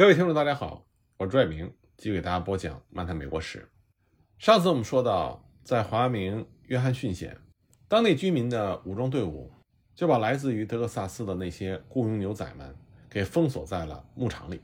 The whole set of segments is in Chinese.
各位听众，大家好，我是朱爱明，继续给大家播讲《漫谈美国史》。上次我们说到，在华明约翰逊县，当地居民的武装队伍就把来自于德克萨斯的那些雇佣牛仔们给封锁在了牧场里。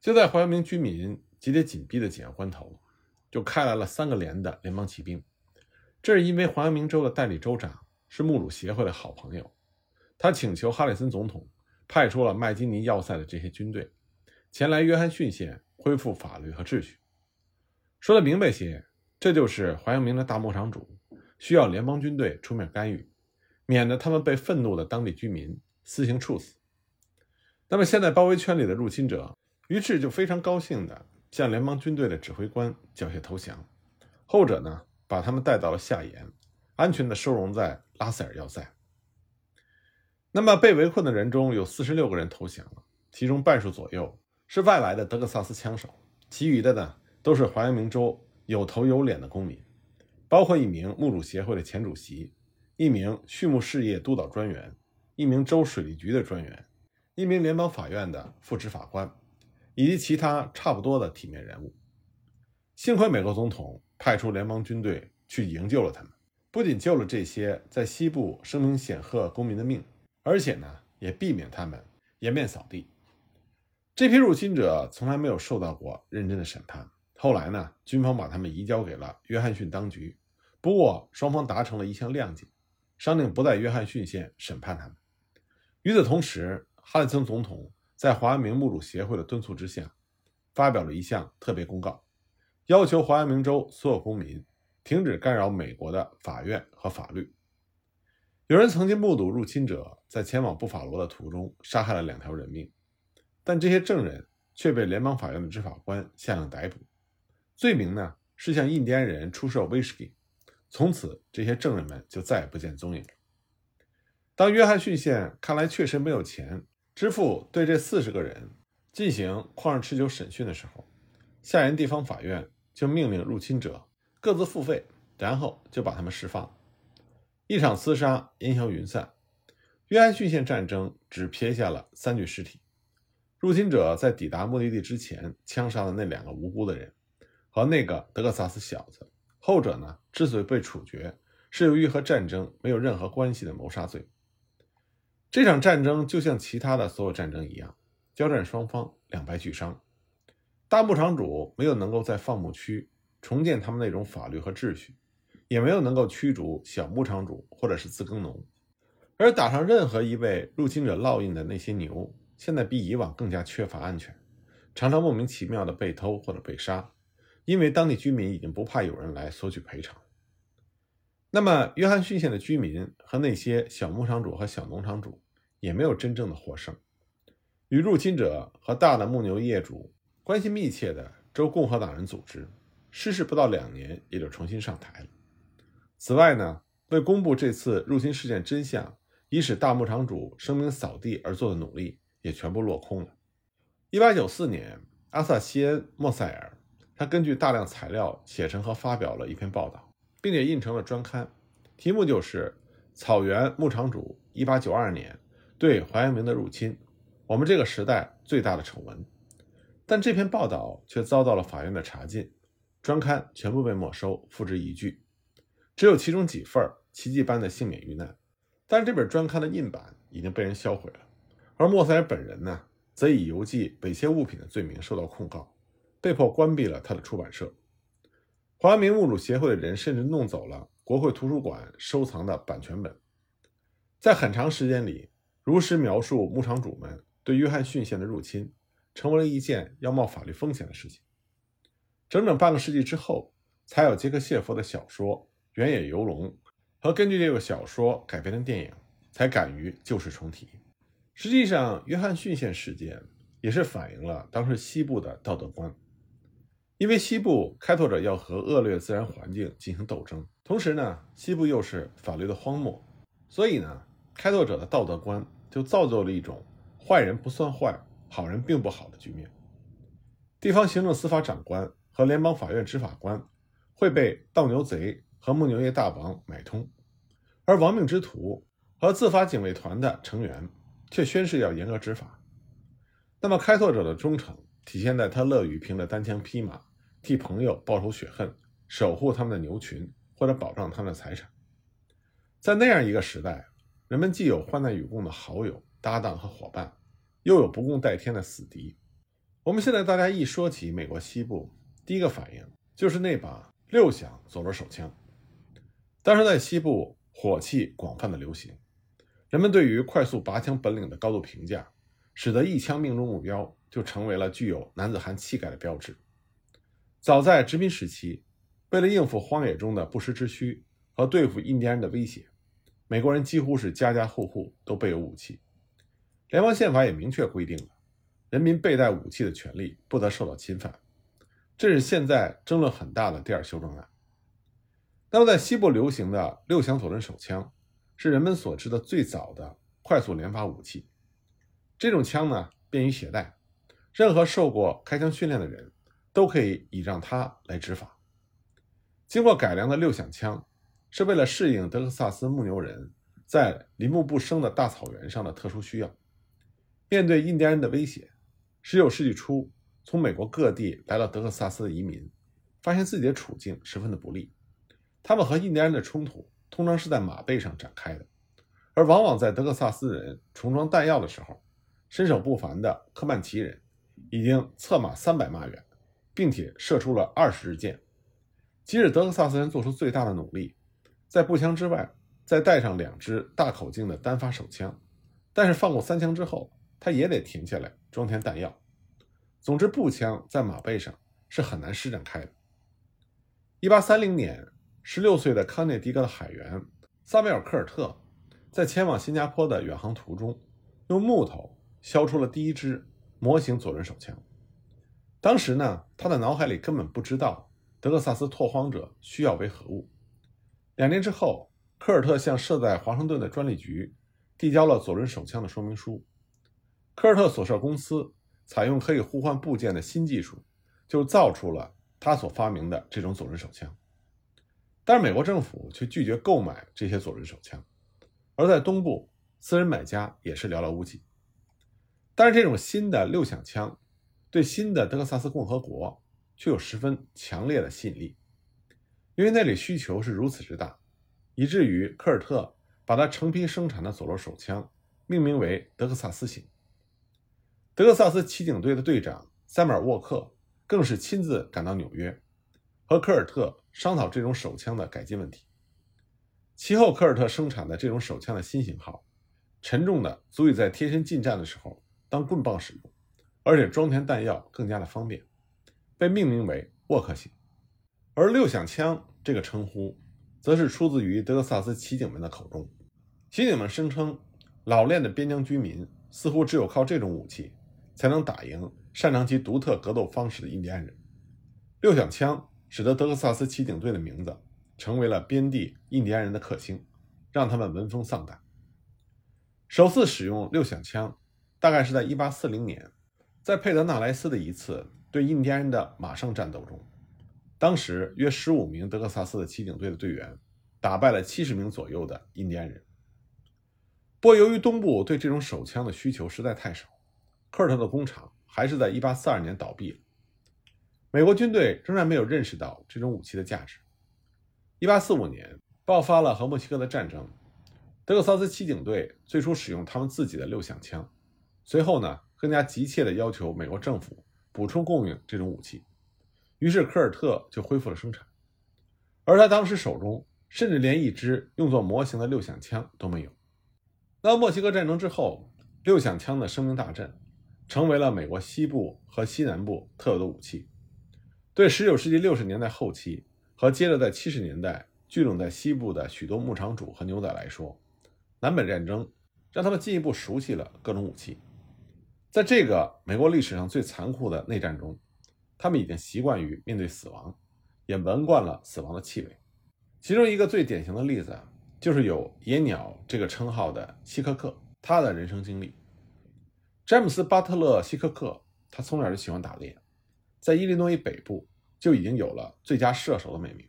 就在华明居民集结紧逼的紧要关头，就开来了三个连的联邦骑兵。这是因为华明州的代理州长是穆鲁协会的好朋友，他请求哈里森总统派出了麦金尼要塞的这些军队。前来约翰逊县恢复法律和秩序。说的明白些，这就是华阳明的大牧场主需要联邦军队出面干预，免得他们被愤怒的当地居民私刑处死。那么现在包围圈里的入侵者，于是就非常高兴地向联邦军队的指挥官缴械投降。后者呢，把他们带到了夏延，安全地收容在拉塞尔要塞。那么被围困的人中有四十六个人投降了，其中半数左右。是外来的德克萨斯枪手，其余的呢都是华阳明州有头有脸的公民，包括一名牧主协会的前主席，一名畜牧事业督导专员，一名州水利局的专员，一名联邦法院的副执法官，以及其他差不多的体面人物。幸亏美国总统派出联邦军队去营救了他们，不仅救了这些在西部声名显赫公民的命，而且呢也避免他们颜面扫地。这批入侵者从来没有受到过认真的审判。后来呢，军方把他们移交给了约翰逊当局。不过，双方达成了一项谅解，商定不在约翰逊县审判他们。与此同时，哈里森总统在华明目主协会的敦促之下，发表了一项特别公告，要求华明州所有公民停止干扰美国的法院和法律。有人曾经目睹入侵者在前往布法罗的途中杀害了两条人命。但这些证人却被联邦法院的执法官下令逮捕，罪名呢是向印第安人出售威士忌。从此，这些证人们就再也不见踪影。当约翰逊县看来确实没有钱支付对这四十个人进行旷日持久审讯的时候，夏延地方法院就命令入侵者各自付费，然后就把他们释放。一场厮杀烟消云散，约翰逊县战争只撇下了三具尸体。入侵者在抵达目的地之前枪杀了那两个无辜的人，和那个德克萨斯小子。后者呢，之所以被处决，是由于和战争没有任何关系的谋杀罪。这场战争就像其他的所有战争一样，交战双方两败俱伤。大牧场主没有能够在放牧区重建他们那种法律和秩序，也没有能够驱逐小牧场主或者是自耕农，而打上任何一位入侵者烙印的那些牛。现在比以往更加缺乏安全，常常莫名其妙的被偷或者被杀，因为当地居民已经不怕有人来索取赔偿。那么，约翰逊县的居民和那些小牧场主和小农场主也没有真正的获胜。与入侵者和大的牧牛业主关系密切的州共和党人组织，失势不到两年也就重新上台了。此外呢，为公布这次入侵事件真相，以使大牧场主声名扫地而做的努力。也全部落空了。一八九四年，阿萨西恩·莫塞尔，他根据大量材料写成和发表了一篇报道，并且印成了专刊，题目就是《草原牧场主一八九二年对怀阳明的入侵：我们这个时代最大的丑闻》。但这篇报道却遭到了法院的查禁，专刊全部被没收，付之一炬，只有其中几份奇迹般的幸免于难。但是这本专刊的印版已经被人销毁了。而莫塞尔本人呢，则以邮寄猥亵物品的罪名受到控告，被迫关闭了他的出版社。华明牧主协会的人甚至弄走了国会图书馆收藏的版权本。在很长时间里，如实描述牧场主们对约翰逊县的入侵，成为了一件要冒法律风险的事情。整整半个世纪之后，才有杰克谢夫的小说《原野游龙》和根据这个小说改编的电影，才敢于旧事重提。实际上，约翰逊县事件也是反映了当时西部的道德观。因为西部开拓者要和恶劣自然环境进行斗争，同时呢，西部又是法律的荒漠，所以呢，开拓者的道德观就造就了一种坏人不算坏，好人并不好的局面。地方行政司法长官和联邦法院执法官会被盗牛贼和牧牛业大王买通，而亡命之徒和自发警卫团的成员。却宣誓要严格执法。那么，开拓者的忠诚体现在他乐于凭着单枪匹马替朋友报仇雪恨，守护他们的牛群或者保障他们的财产。在那样一个时代，人们既有患难与共的好友、搭档和伙伴，又有不共戴天的死敌。我们现在大家一说起美国西部，第一个反应就是那把六响左轮手枪。当时在西部，火器广泛的流行，人们对于快速拔枪本领的高度评价，使得一枪命中目标就成为了具有男子汉气概的标志。早在殖民时期，为了应付荒野中的不时之需和对付印第安人的威胁，美国人几乎是家家户户都备有武器。联邦宪法也明确规定了。人民佩戴武器的权利不得受到侵犯，这是现在争论很大的第二修正案。那么，在西部流行的六响左轮手枪，是人们所知的最早的快速连发武器。这种枪呢，便于携带，任何受过开枪训练的人都可以倚仗它来执法。经过改良的六响枪，是为了适应德克萨斯牧牛人在林木不生的大草原上的特殊需要，面对印第安人的威胁。十九世纪初，从美国各地来到德克萨斯的移民，发现自己的处境十分的不利。他们和印第安人的冲突通常是在马背上展开的，而往往在德克萨斯人重装弹药的时候，身手不凡的科曼奇人已经策马三百码远，并且射出了二十支箭。即使德克萨斯人做出最大的努力，在步枪之外再带上两支大口径的单发手枪，但是放过三枪之后，他也得停下来。装填弹药。总之，步枪在马背上是很难施展开的。一八三零年，十六岁的康涅狄格的海员萨缪尔·科尔特在前往新加坡的远航途中，用木头削出了第一支模型左轮手枪。当时呢，他的脑海里根本不知道德克萨斯拓荒者需要为何物。两年之后，科尔特向设在华盛顿的专利局递交了左轮手枪的说明书。科尔特所设公司采用可以互换部件的新技术，就造出了他所发明的这种左轮手枪。但是美国政府却拒绝购买这些左轮手枪，而在东部，私人买家也是寥寥无几。但是这种新的六响枪对新的德克萨斯共和国却有十分强烈的吸引力，因为那里需求是如此之大，以至于科尔特把他成批生产的左轮手枪命名为德克萨斯型。德克萨斯骑警队的队长塞缪尔·沃克更是亲自赶到纽约，和科尔特商讨这种手枪的改进问题。其后，科尔特生产的这种手枪的新型号，沉重的足以在贴身近战的时候当棍棒使用，而且装填弹药更加的方便，被命名为沃克型。而六响枪这个称呼，则是出自于德克萨斯骑警们的口中。骑警们声称，老练的边疆居民似乎只有靠这种武器。才能打赢擅长其独特格斗方式的印第安人。六响枪使得德克萨斯骑警队的名字成为了边地印第安人的克星，让他们闻风丧胆。首次使用六响枪，大概是在1840年，在佩德纳莱斯的一次对印第安人的马上战斗中，当时约15名德克萨斯的骑警队的队员打败了70名左右的印第安人。不过，由于东部对这种手枪的需求实在太少。科尔特的工厂还是在1842年倒闭了。美国军队仍然没有认识到这种武器的价值。1845年爆发了和墨西哥的战争，德克萨斯骑警队最初使用他们自己的六响枪，随后呢，更加急切地要求美国政府补充供应这种武器。于是科尔特就恢复了生产，而他当时手中甚至连一支用作模型的六响枪都没有。那墨西哥战争之后，六响枪的声名大振。成为了美国西部和西南部特有的武器。对19世纪60年代后期和接着在70年代聚拢在西部的许多牧场主和牛仔来说，南北战争让他们进一步熟悉了各种武器。在这个美国历史上最残酷的内战中，他们已经习惯于面对死亡，也闻惯了死亡的气味。其中一个最典型的例子啊，就是有“野鸟”这个称号的希克克，他的人生经历。詹姆斯·巴特勒·希克克，他从小就喜欢打猎，在伊利诺伊北部就已经有了最佳射手的美名。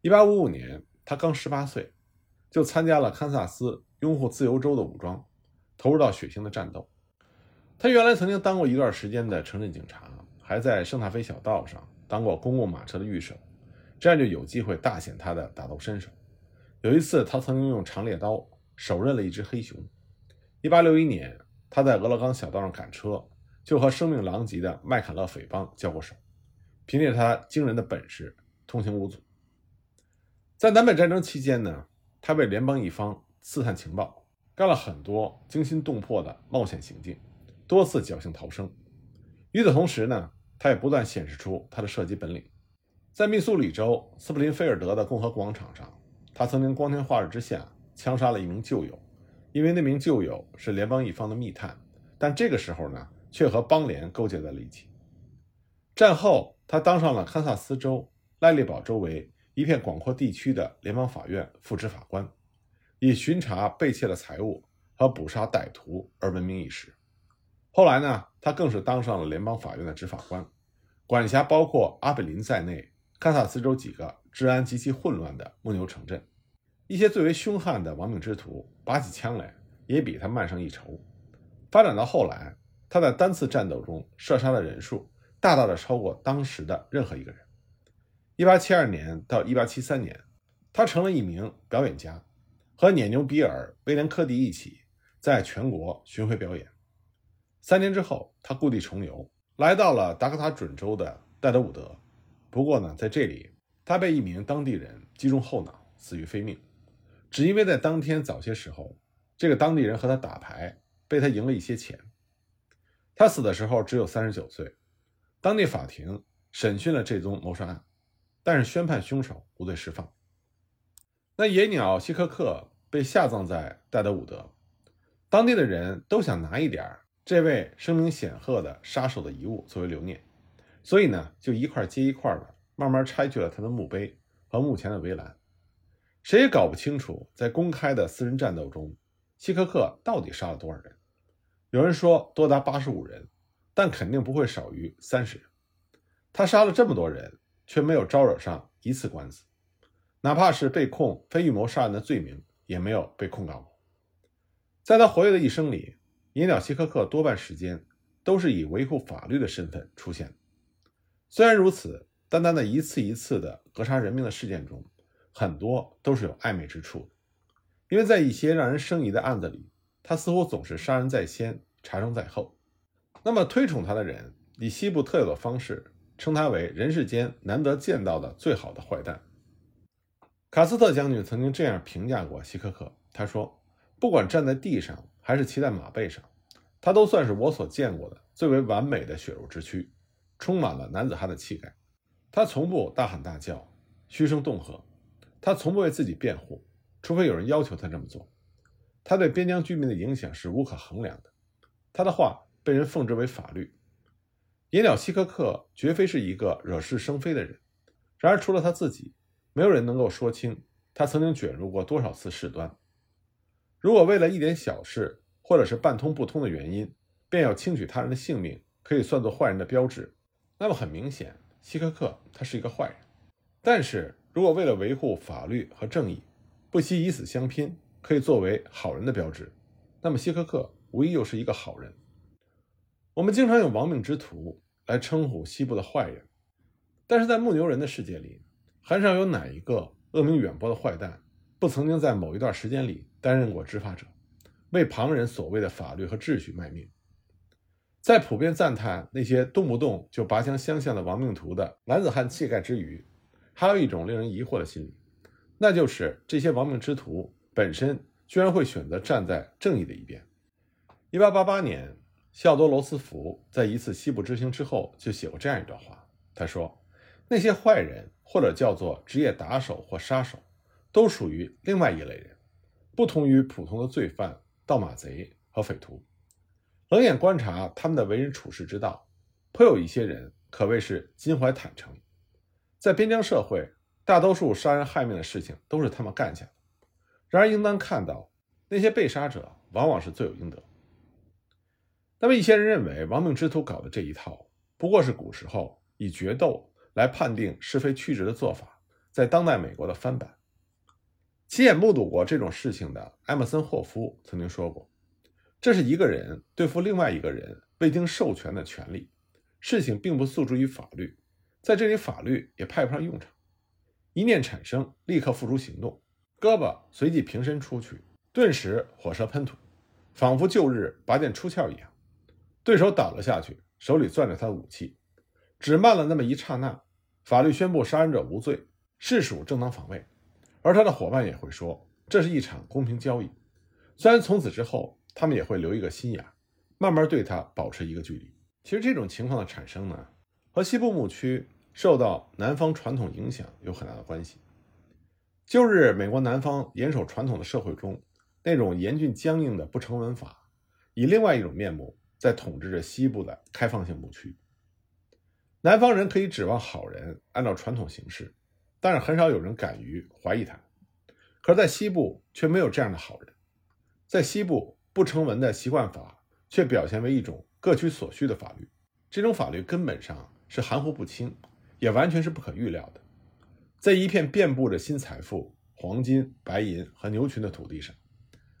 1855年，他刚18岁，就参加了堪萨斯拥护自由州的武装，投入到血腥的战斗。他原来曾经当过一段时间的城镇警察，还在圣塔菲小道上当过公共马车的御手，这样就有机会大显他的打斗身手。有一次，他曾经用长猎刀手刃了一只黑熊。1861年，他在俄勒冈小道上赶车，就和声名狼藉的麦卡勒匪帮交过手，凭借他惊人的本事，通行无阻。在南北战争期间呢，他为联邦一方刺探情报，干了很多惊心动魄的冒险行径。多次侥幸逃生。与此同时呢，他也不断显示出他的射击本领。在密苏里州斯普林菲尔德的共和广场上，他曾经光天化日之下枪杀了一名旧友，因为那名旧友是联邦一方的密探，但这个时候呢，却和邦联勾结在了一起。战后，他当上了堪萨斯州赖利堡周围一片广阔地区的联邦法院副执法官，以巡查被窃的财物和捕杀歹徒而闻名一时。后来呢，他更是当上了联邦法院的执法官，管辖包括阿比林在内堪萨斯州几个治安极其混乱的牧牛城镇。一些最为凶悍的亡命之徒拔起枪来，也比他慢上一筹。发展到后来，他在单次战斗中射杀的人数大大的超过当时的任何一个人。1872年到1873年，他成了一名表演家，和碾牛比尔、威廉·科迪一起在全国巡回表演。三年之后，他故地重游，来到了达科他准州的戴德伍德。不过呢，在这里，他被一名当地人击中后脑，死于非命，只因为在当天早些时候，这个当地人和他打牌，被他赢了一些钱。他死的时候只有三十九岁。当地法庭审讯了这宗谋杀案，但是宣判凶手无罪释放。那野鸟希克克被下葬在戴德伍德，当地的人都想拿一点。这位声名显赫的杀手的遗物作为留念，所以呢，就一块接一块的慢慢拆去了他的墓碑和墓前的围栏。谁也搞不清楚，在公开的私人战斗中，希克克到底杀了多少人。有人说多达八十五人，但肯定不会少于三十人。他杀了这么多人，却没有招惹上一次官司，哪怕是被控非预谋杀人的罪名，也没有被控告过。在他活跃的一生里。野鸟希科克多半时间都是以维护法律的身份出现。虽然如此，单单的一次一次的格杀人命的事件中，很多都是有暧昧之处的。因为在一些让人生疑的案子里，他似乎总是杀人在先，查证在后。那么推崇他的人以西部特有的方式称他为人世间难得见到的最好的坏蛋。卡斯特将军曾经这样评价过希克克，他说：“不管站在地上。”还是骑在马背上，他都算是我所见过的最为完美的血肉之躯，充满了男子汉的气概。他从不大喊大叫、嘘声动喝，他从不为自己辩护，除非有人要求他这么做。他对边疆居民的影响是无可衡量的，他的话被人奉之为法律。野鸟希克克绝非是一个惹是生非的人，然而除了他自己，没有人能够说清他曾经卷入过多少次事端。如果为了一点小事，或者是半通不通的原因，便要轻取他人的性命，可以算作坏人的标志，那么很明显，希克克他是一个坏人。但是如果为了维护法律和正义，不惜以死相拼，可以作为好人的标志，那么希克克无疑又是一个好人。我们经常用亡命之徒来称呼西部的坏人，但是在牧牛人的世界里，很少有哪一个恶名远播的坏蛋。不曾经在某一段时间里担任过执法者，为旁人所谓的法律和秩序卖命。在普遍赞叹那些动不动就拔枪相向的亡命徒的男子汉气概之余，还有一种令人疑惑的心理，那就是这些亡命之徒本身居然会选择站在正义的一边。一八八八年，西奥多罗斯福在一次西部之行之后就写过这样一段话，他说：“那些坏人，或者叫做职业打手或杀手。”都属于另外一类人，不同于普通的罪犯、盗马贼和匪徒。冷眼观察他们的为人处事之道，颇有一些人可谓是襟怀坦诚。在边疆社会，大多数杀人害命的事情都是他们干下的。然而，应当看到，那些被杀者往往是罪有应得。那么，一些人认为亡命之徒搞的这一套，不过是古时候以决斗来判定是非曲直的做法，在当代美国的翻版。亲眼目睹过这种事情的埃默森·霍夫曾经说过：“这是一个人对付另外一个人未经授权的权利，事情并不诉诸于法律，在这里法律也派不上用场。一念产生，立刻付诸行动，胳膊随即平伸出去，顿时火舌喷吐，仿佛旧日拔剑出鞘一样。对手倒了下去，手里攥着他的武器，只慢了那么一刹那，法律宣布杀人者无罪，是属正当防卫，而他的伙伴也会说这是一场公平交易。虽然从此之后。他们也会留一个心眼，慢慢对他保持一个距离。其实这种情况的产生呢，和西部牧区受到南方传统影响有很大的关系。旧日美国南方严守传统的社会中，那种严峻僵硬的不成文法，以另外一种面目在统治着西部的开放性牧区。南方人可以指望好人按照传统行事，但是很少有人敢于怀疑他。可是，在西部却没有这样的好人，在西部。不成文的习惯法却表现为一种各取所需的法律，这种法律根本上是含糊不清，也完全是不可预料的。在一片遍布着新财富、黄金、白银和牛群的土地上，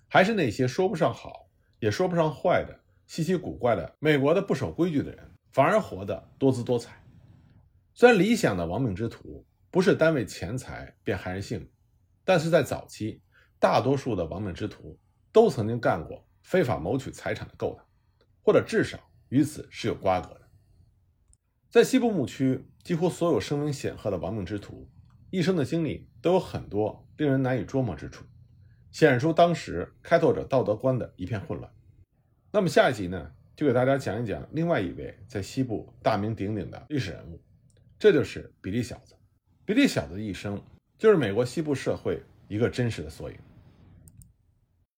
还是那些说不上好也说不上坏的稀奇古怪的美国的不守规矩的人，反而活得多姿多彩。虽然理想的亡命之徒不是单为钱财便害人性命，但是在早期，大多数的亡命之徒。都曾经干过非法谋取财产的勾当，或者至少与此是有瓜葛的。在西部牧区，几乎所有声名显赫的亡命之徒，一生的经历都有很多令人难以捉摸之处，显示出当时开拓者道德观的一片混乱。那么下一集呢，就给大家讲一讲另外一位在西部大名鼎鼎的历史人物，这就是比利小子。比利小子的一生，就是美国西部社会一个真实的缩影。